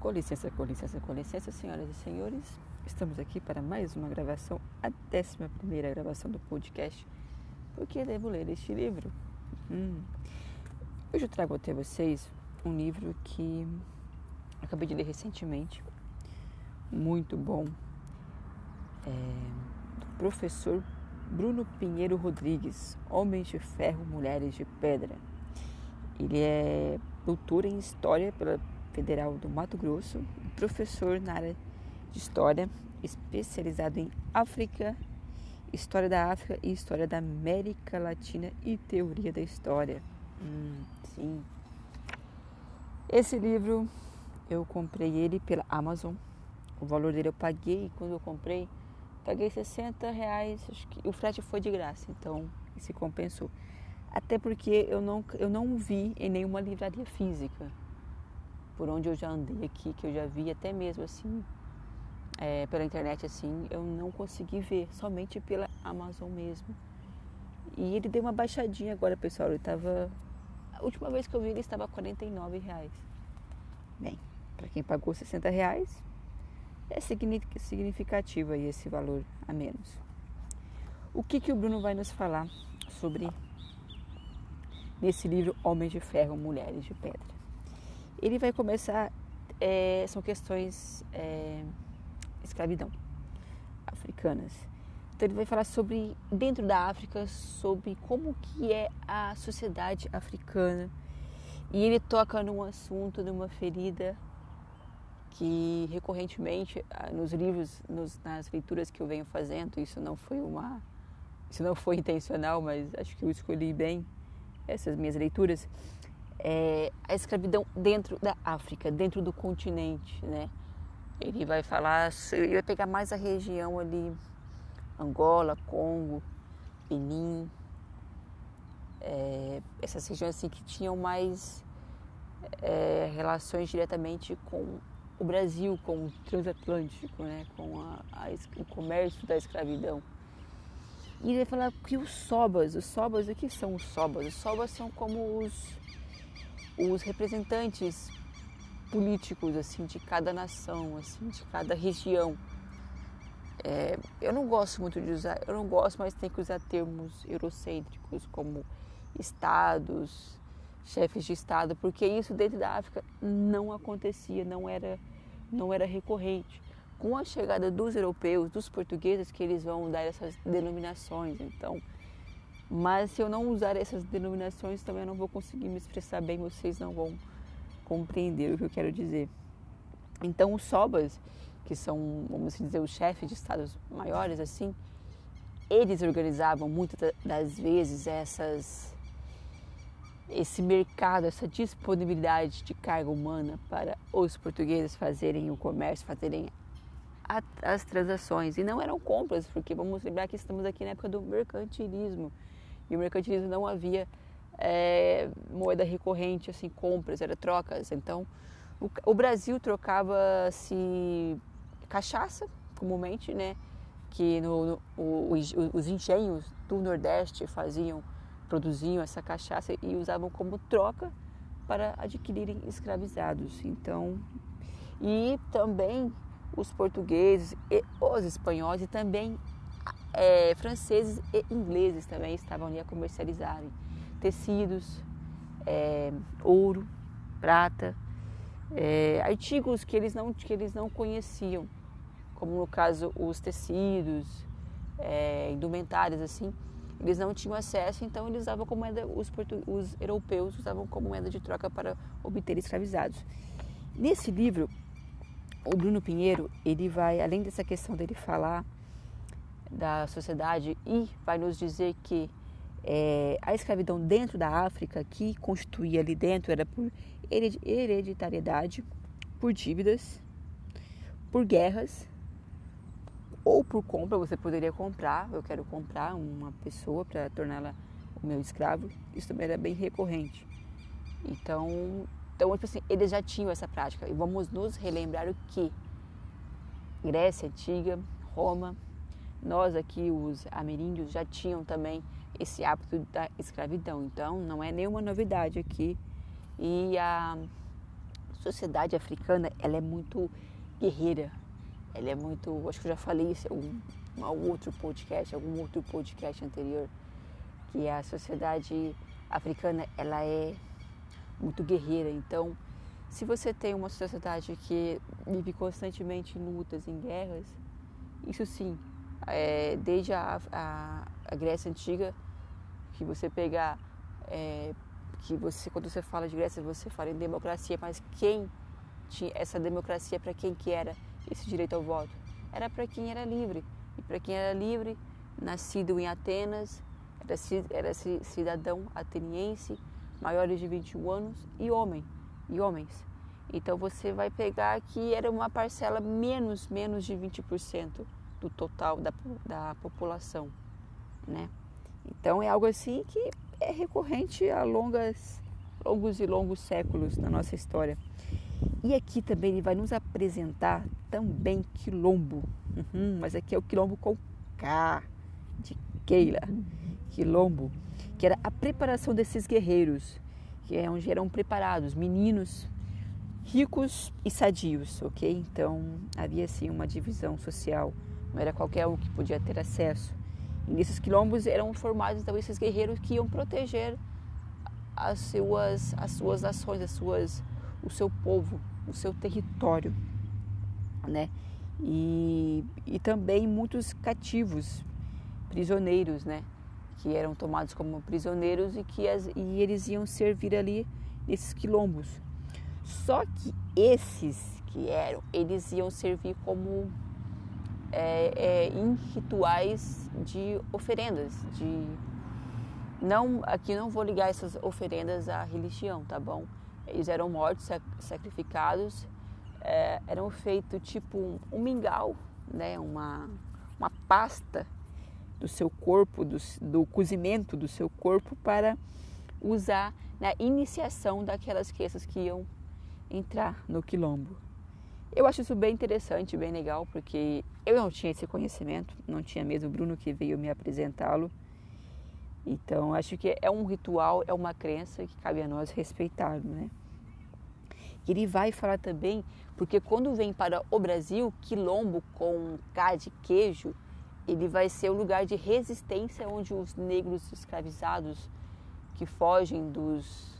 Com licença, com licença, com licença, senhoras e senhores. Estamos aqui para mais uma gravação, a décima primeira gravação do podcast. Por que devo ler este livro? Hum. Hoje eu trago até vocês um livro que acabei de ler recentemente, muito bom, é, do professor Bruno Pinheiro Rodrigues, Homens de Ferro, Mulheres de Pedra. Ele é doutor em História pela Federal do Mato Grosso, professor na área de História, especializado em África, História da África e História da América Latina e Teoria da História. Hum, sim. Esse livro eu comprei ele pela Amazon. O valor dele eu paguei quando eu comprei, paguei 60 reais, acho que o frete foi de graça, então se compensou. Até porque eu não, eu não vi em nenhuma livraria física por onde eu já andei aqui, que eu já vi até mesmo assim, é, pela internet assim, eu não consegui ver, somente pela Amazon mesmo. E ele deu uma baixadinha agora, pessoal. Ele estava. A última vez que eu vi ele estava a 49 reais. Bem, para quem pagou 60 reais, é significativo aí esse valor a menos. O que, que o Bruno vai nos falar sobre nesse livro Homens de Ferro, Mulheres de Pedra? Ele vai começar, é, são questões é, escravidão africanas. Então ele vai falar sobre, dentro da África, sobre como que é a sociedade africana. E ele toca num assunto, numa ferida que recorrentemente ah, nos livros, nos, nas leituras que eu venho fazendo, isso não foi uma, isso não foi intencional, mas acho que eu escolhi bem essas minhas leituras é, a escravidão dentro da África, dentro do continente, né? Ele vai falar, ele vai pegar mais a região ali, Angola, Congo, Benin, é, essas regiões assim que tinham mais é, relações diretamente com o Brasil, com o transatlântico, né? com a, a, o comércio da escravidão. E ele vai falar que os sobas, os sobas, o que são os sobas? Os sobas são como os os representantes políticos assim de cada nação, assim de cada região. É, eu não gosto muito de usar, eu não gosto, mas tem que usar termos eurocêntricos como estados, chefes de estado, porque isso dentro da África não acontecia, não era, não era recorrente. Com a chegada dos europeus, dos portugueses, que eles vão dar essas denominações. Então, mas se eu não usar essas denominações, também eu não vou conseguir me expressar bem, vocês não vão compreender o que eu quero dizer. Então, os sobas, que são, vamos dizer, os chefes de estados maiores, assim, eles organizavam muitas das vezes essas esse mercado, essa disponibilidade de carga humana para os portugueses fazerem o comércio, fazerem as transações. E não eram compras, porque vamos lembrar que estamos aqui na época do mercantilismo. E o mercantilismo não havia é, moeda recorrente, assim, compras, era trocas. Então, o, o Brasil trocava-se cachaça, comumente, né? Que no, no os, os engenhos do Nordeste faziam, produziam essa cachaça e usavam como troca para adquirirem escravizados. Então, e também os portugueses e os espanhóis e também é, franceses e ingleses também estavam ali a comercializarem tecidos, é, ouro, prata, é, artigos que eles, não, que eles não conheciam, como no caso os tecidos, é, indumentários assim, eles não tinham acesso, então eles usavam como moeda, os, os europeus usavam como moeda de troca para obter escravizados. Nesse livro, o Bruno Pinheiro, ele vai, além dessa questão dele falar da sociedade e vai nos dizer que é, a escravidão dentro da África, que constituía ali dentro, era por hereditariedade, por dívidas, por guerras ou por compra. Você poderia comprar, eu quero comprar uma pessoa para torná-la o meu escravo. Isso também era bem recorrente. Então, então tipo assim, eles já tinham essa prática. E vamos nos relembrar o que Grécia Antiga, Roma, nós aqui, os ameríndios, já tinham também esse hábito da escravidão. Então, não é nenhuma novidade aqui. E a sociedade africana ela é muito guerreira. Ela é muito, acho que eu já falei isso em algum outro podcast, algum outro podcast anterior, que a sociedade africana ela é muito guerreira. Então, se você tem uma sociedade que vive constantemente em lutas, em guerras, isso sim, é, desde a, a, a, Grécia Antiga, que você pegar, é, que você, quando você fala de Grécia, você fala em democracia, mas quem tinha essa democracia, para quem que era esse direito ao voto? Era para quem era livre. E para quem era livre, nascido em Atenas, era, era cidadão ateniense, maiores de 21 anos e homem e homens. Então você vai pegar que era uma parcela menos, menos de 20% do total da, da população, né? Então é algo assim que é recorrente a longas, longos e longos séculos na nossa história. E aqui também ele vai nos apresentar também quilombo, uhum, mas aqui é o quilombo com K, de Keila, quilombo, que era a preparação desses guerreiros que é onde eram preparados meninos ricos e sadios, ok? Então havia assim uma divisão social, não era qualquer um que podia ter acesso. E nesses quilombos eram formados então esses guerreiros que iam proteger as suas as suas ações, as suas o seu povo, o seu território, né? E, e também muitos cativos, prisioneiros, né? que eram tomados como prisioneiros e que as, e eles iam servir ali nesses quilombos. Só que esses que eram, eles iam servir como é, é, em rituais de oferendas, de não aqui não vou ligar essas oferendas à religião, tá bom? Eles eram mortos, sacrificados, é, eram feito tipo um, um mingau, né? Uma uma pasta do seu corpo, do, do cozimento do seu corpo para usar na iniciação daquelas crianças que iam entrar no quilombo. Eu acho isso bem interessante, bem legal, porque eu não tinha esse conhecimento, não tinha mesmo o Bruno que veio me apresentá-lo. Então, acho que é um ritual, é uma crença que cabe a nós respeitar, né? Ele vai falar também, porque quando vem para o Brasil, quilombo com K de queijo, ele vai ser o lugar de resistência onde os negros escravizados que fogem dos,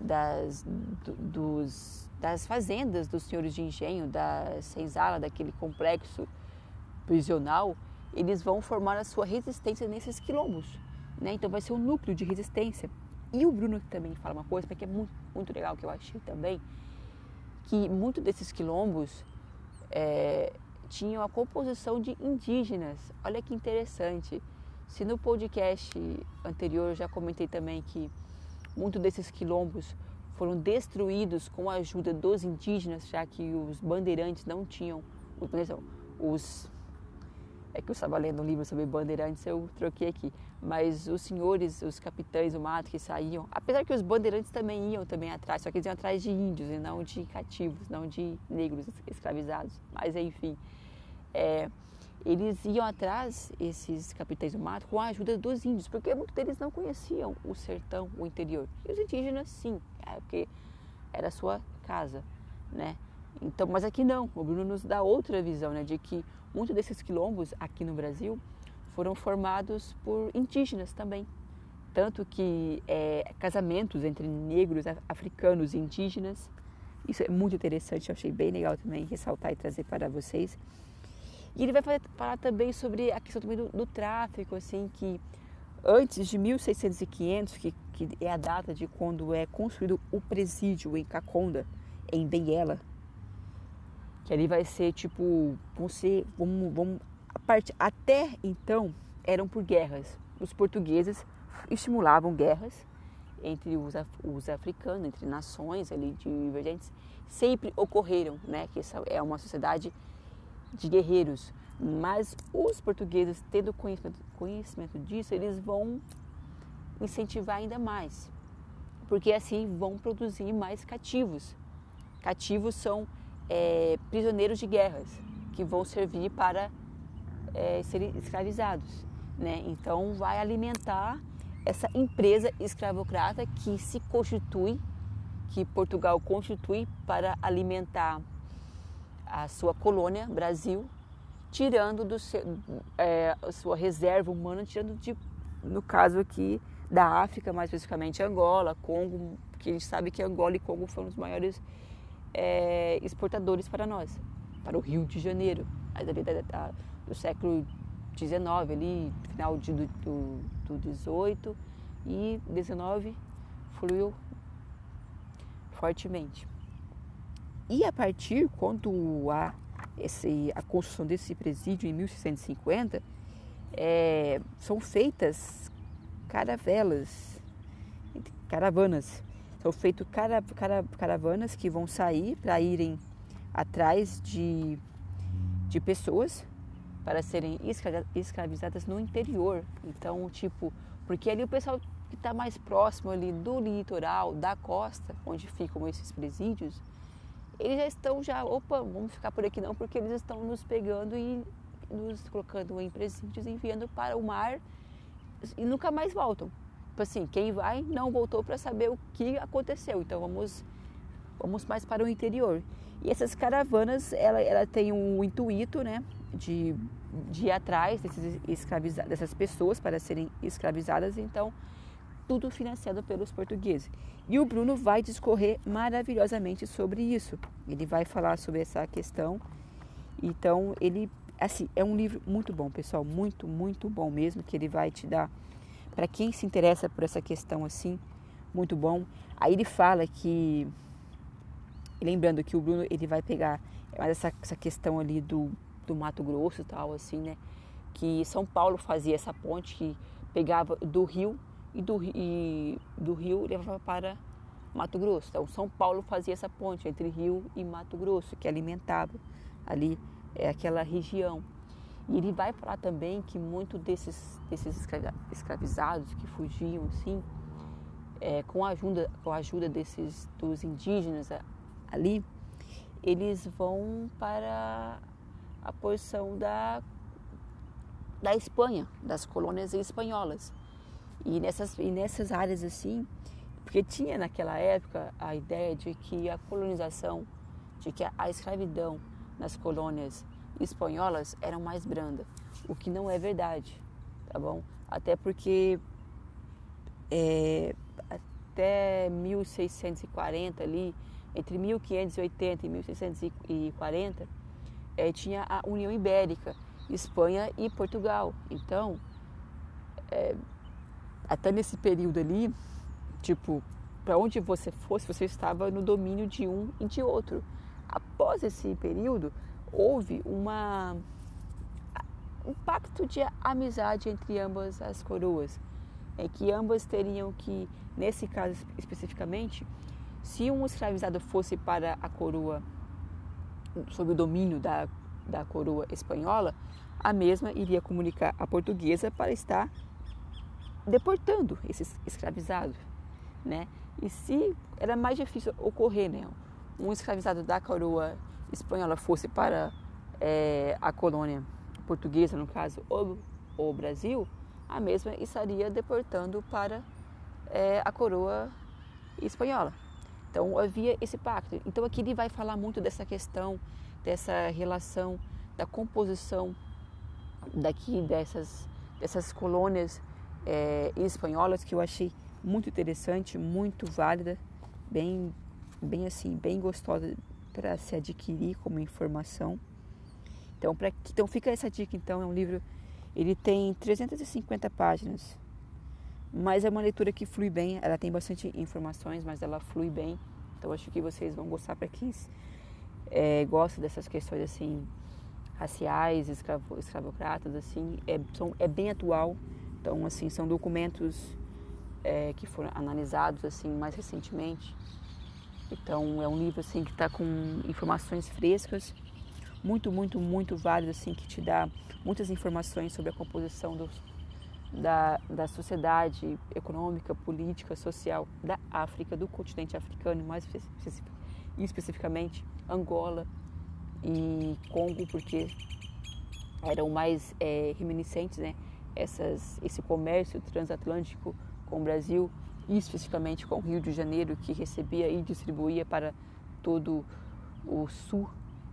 das, do, dos, das fazendas dos senhores de engenho, da senzala, daquele complexo prisional, eles vão formar a sua resistência nesses quilombos. Né? Então vai ser um núcleo de resistência. E o Bruno também fala uma coisa que é muito, muito legal, que eu achei também, que muito desses quilombos é, tinham a composição de indígenas. Olha que interessante. Se no podcast anterior eu já comentei também que muitos desses quilombos foram destruídos com a ajuda dos indígenas, já que os bandeirantes não tinham os é que eu estava lendo um livro sobre bandeirantes, eu troquei aqui. Mas os senhores, os capitães do mato que saíam, apesar que os bandeirantes também iam também atrás, só que eles iam atrás de índios e não de cativos, não de negros escravizados. Mas enfim, é, eles iam atrás, esses capitães do mato, com a ajuda dos índios, porque muitos deles não conheciam o sertão, o interior. E os indígenas, sim, é, porque era a sua casa, né? Então, mas aqui não, o Bruno nos dá outra visão, né, de que muitos desses quilombos aqui no Brasil foram formados por indígenas também. Tanto que é, casamentos entre negros, africanos e indígenas, isso é muito interessante, eu achei bem legal também ressaltar e trazer para vocês. E ele vai falar também sobre a questão também do, do tráfico, assim, que antes de 1600 e 500, que, que é a data de quando é construído o presídio em Caconda, em Benguela, que ali vai ser tipo, vão ser, vamos, vamos, a parte, até então eram por guerras. Os portugueses estimulavam guerras entre os, os africanos, entre nações ali divergentes, sempre ocorreram, né? Que essa é uma sociedade de guerreiros. Mas os portugueses, tendo conhecimento, conhecimento disso, eles vão incentivar ainda mais, porque assim vão produzir mais cativos. Cativos são é, prisioneiros de guerras que vão servir para é, serem escravizados. Né? Então, vai alimentar essa empresa escravocrata que se constitui que Portugal constitui para alimentar a sua colônia, Brasil, tirando do seu, é, a sua reserva humana, tirando de, no caso aqui da África, mais especificamente Angola, Congo, que a gente sabe que Angola e Congo foram os maiores é, exportadores para nós, para o Rio de Janeiro, ali da, da, do século XIX, ali, final de, do, do, do 18 e 19 fluiu fortemente. E a partir, quando há esse, a construção desse presídio em 1650, é, são feitas caravelas, caravanas. São feitas cara, cara, caravanas que vão sair para irem atrás de, de pessoas para serem escravizadas no interior. Então, tipo, porque ali o pessoal que está mais próximo ali do litoral, da costa, onde ficam esses presídios, eles já estão já, opa, vamos ficar por aqui não, porque eles estão nos pegando e nos colocando em presídios, enviando para o mar e nunca mais voltam. Tipo assim, quem vai não voltou para saber o que aconteceu. Então vamos vamos mais para o interior. E essas caravanas, ela, ela tem um intuito, né, de, de ir atrás desses escraviza dessas pessoas para serem escravizadas. Então tudo financiado pelos portugueses. E o Bruno vai discorrer maravilhosamente sobre isso. Ele vai falar sobre essa questão. Então, ele, assim, é um livro muito bom, pessoal, muito, muito bom mesmo, que ele vai te dar para quem se interessa por essa questão assim, muito bom. Aí ele fala que lembrando que o Bruno ele vai pegar mais essa, essa questão ali do, do Mato Grosso e tal assim, né? Que São Paulo fazia essa ponte que pegava do rio e do, e do Rio levava para Mato Grosso. Então, São Paulo fazia essa ponte entre Rio e Mato Grosso, que alimentava ali é, aquela região. E ele vai falar também que muito desses, desses escravizados que fugiam, assim, é, com, a ajuda, com a ajuda desses, dos indígenas ali, eles vão para a porção da, da Espanha, das colônias espanholas. E nessas, e nessas áreas assim, porque tinha naquela época a ideia de que a colonização, de que a escravidão nas colônias espanholas era mais branda, o que não é verdade, tá bom? Até porque é, até 1640 ali, entre 1580 e 1640, é, tinha a União Ibérica, Espanha e Portugal. Então, é, até nesse período ali, tipo, para onde você fosse, você estava no domínio de um e de outro. Após esse período, houve uma um pacto de amizade entre ambas as coroas, é que ambas teriam que, nesse caso especificamente, se um escravizado fosse para a coroa sob o domínio da, da coroa espanhola, a mesma iria comunicar à portuguesa para estar deportando esses escravizados, né? E se era mais difícil ocorrer, né? Um escravizado da coroa espanhola fosse para é, a colônia portuguesa, no caso, ou o Brasil, a mesma estaria deportando para é, a coroa espanhola. Então havia esse pacto. Então aqui ele vai falar muito dessa questão, dessa relação, da composição daqui dessas dessas colônias é, espanholas que eu achei muito interessante, muito válida, bem, bem assim, bem gostosa para se adquirir como informação. Então, pra, então fica essa dica. Então é um livro, ele tem 350 páginas, mas é uma leitura que flui bem. Ela tem bastante informações, mas ela flui bem. Então acho que vocês vão gostar para quem é, gosta dessas questões assim raciais, escravo, escravocratas, assim, é, são, é bem atual então, assim, são documentos é, que foram analisados assim mais recentemente. Então, é um livro assim que está com informações frescas, muito, muito, muito válido assim que te dá muitas informações sobre a composição do, da, da sociedade econômica, política, social da África, do continente africano, mais especificamente Angola e Congo, porque eram mais é, reminiscentes, né? essas, esse comércio transatlântico com o Brasil especificamente com o Rio de Janeiro, que recebia e distribuía para todo o sul,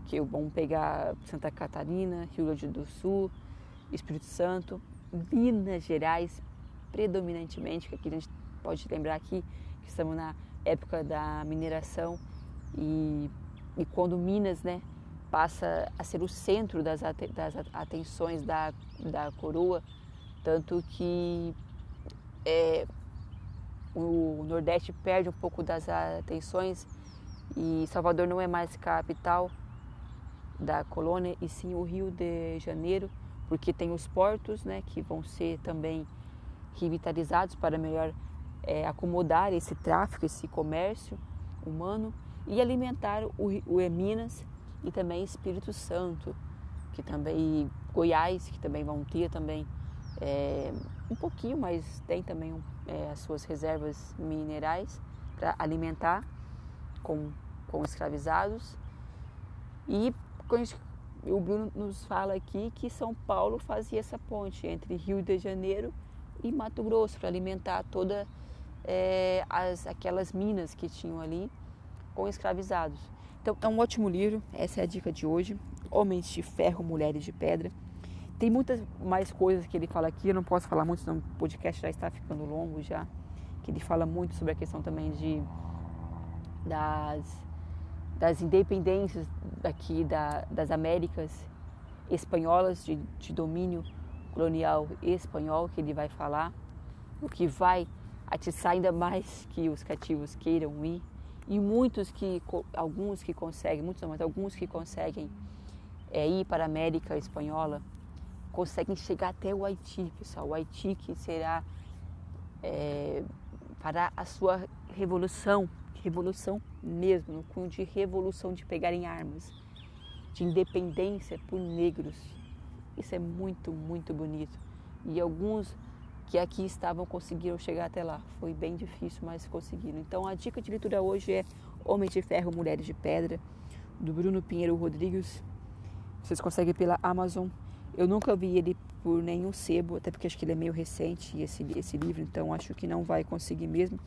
que vão pegar Santa Catarina, Rio Grande do Sul, Espírito Santo, Minas Gerais, predominantemente, que aqui a gente pode lembrar aqui que estamos na época da mineração. E, e quando Minas né, passa a ser o centro das, das atenções da, da coroa, tanto que é, o Nordeste perde um pouco das atenções e Salvador não é mais capital da colônia e sim o Rio de Janeiro, porque tem os portos, né, que vão ser também revitalizados para melhor é, acomodar esse tráfico, esse comércio humano e alimentar o, o Minas e também Espírito Santo, que também Goiás, que também vão ter também é, um pouquinho, mas tem também é, as suas reservas minerais para alimentar com, com escravizados. E o Bruno nos fala aqui que São Paulo fazia essa ponte entre Rio de Janeiro e Mato Grosso para alimentar toda é, as, aquelas minas que tinham ali com escravizados. Então é um ótimo livro, essa é a dica de hoje. Homens de Ferro, Mulheres de Pedra. Tem muitas mais coisas que ele fala aqui, eu não posso falar muito, senão o podcast já está ficando longo já. Que ele fala muito sobre a questão também de das, das independências aqui da, das Américas espanholas, de, de domínio colonial espanhol, que ele vai falar, o que vai atiçar ainda mais que os cativos queiram ir. E muitos que, alguns que conseguem, muitos não, mas alguns que conseguem é, ir para a América Espanhola, conseguem chegar até o Haiti, pessoal. O Haiti que será é, para a sua revolução, revolução mesmo, no cunho de revolução de pegarem armas, de independência por negros. Isso é muito, muito bonito. E alguns que aqui estavam conseguiram chegar até lá. Foi bem difícil, mas conseguiram. Então a dica de leitura hoje é Homens de Ferro, Mulheres de Pedra, do Bruno Pinheiro Rodrigues. Vocês conseguem pela Amazon. Eu nunca vi ele por nenhum sebo, até porque acho que ele é meio recente, esse, esse livro, então acho que não vai conseguir mesmo.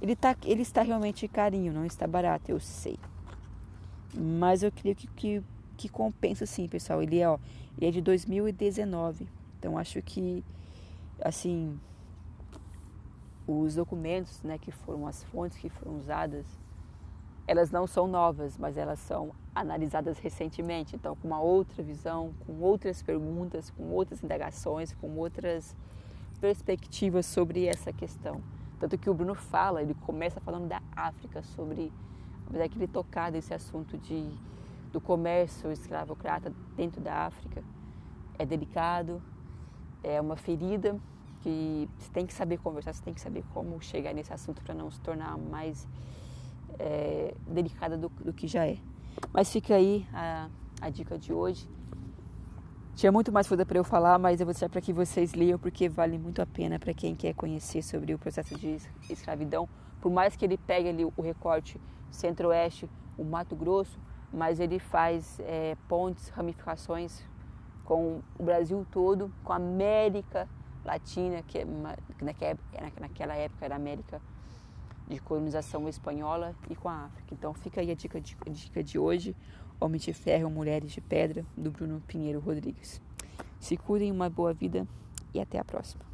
Ele, tá, ele está realmente carinho, não está barato, eu sei. Mas eu creio que, que, que compensa sim, pessoal. Ele é, ó, ele é de 2019, então acho que assim, os documentos, né, que foram as fontes que foram usadas, elas não são novas, mas elas são analisadas recentemente, então com uma outra visão, com outras perguntas, com outras indagações, com outras perspectivas sobre essa questão. Tanto que o Bruno fala, ele começa falando da África, sobre, apesar que ele tocar desse assunto de, do comércio escravocrata dentro da África, é delicado, é uma ferida que você tem que saber conversar, você tem que saber como chegar nesse assunto para não se tornar mais é, delicada do, do, que já é. Mas fica aí a, a dica de hoje. Tinha muito mais coisa para eu falar, mas eu vou deixar para que vocês leiam porque vale muito a pena para quem quer conhecer sobre o processo de escravidão. Por mais que ele pegue ali o recorte centro-oeste, o Mato Grosso, mas ele faz é, pontes, ramificações com o Brasil todo, com a América Latina, que, é naquela época era América de colonização espanhola, e com a África. Então fica aí a dica de, dica de hoje, Homem de Ferro, Mulheres de Pedra, do Bruno Pinheiro Rodrigues. Se cuidem, uma boa vida e até a próxima.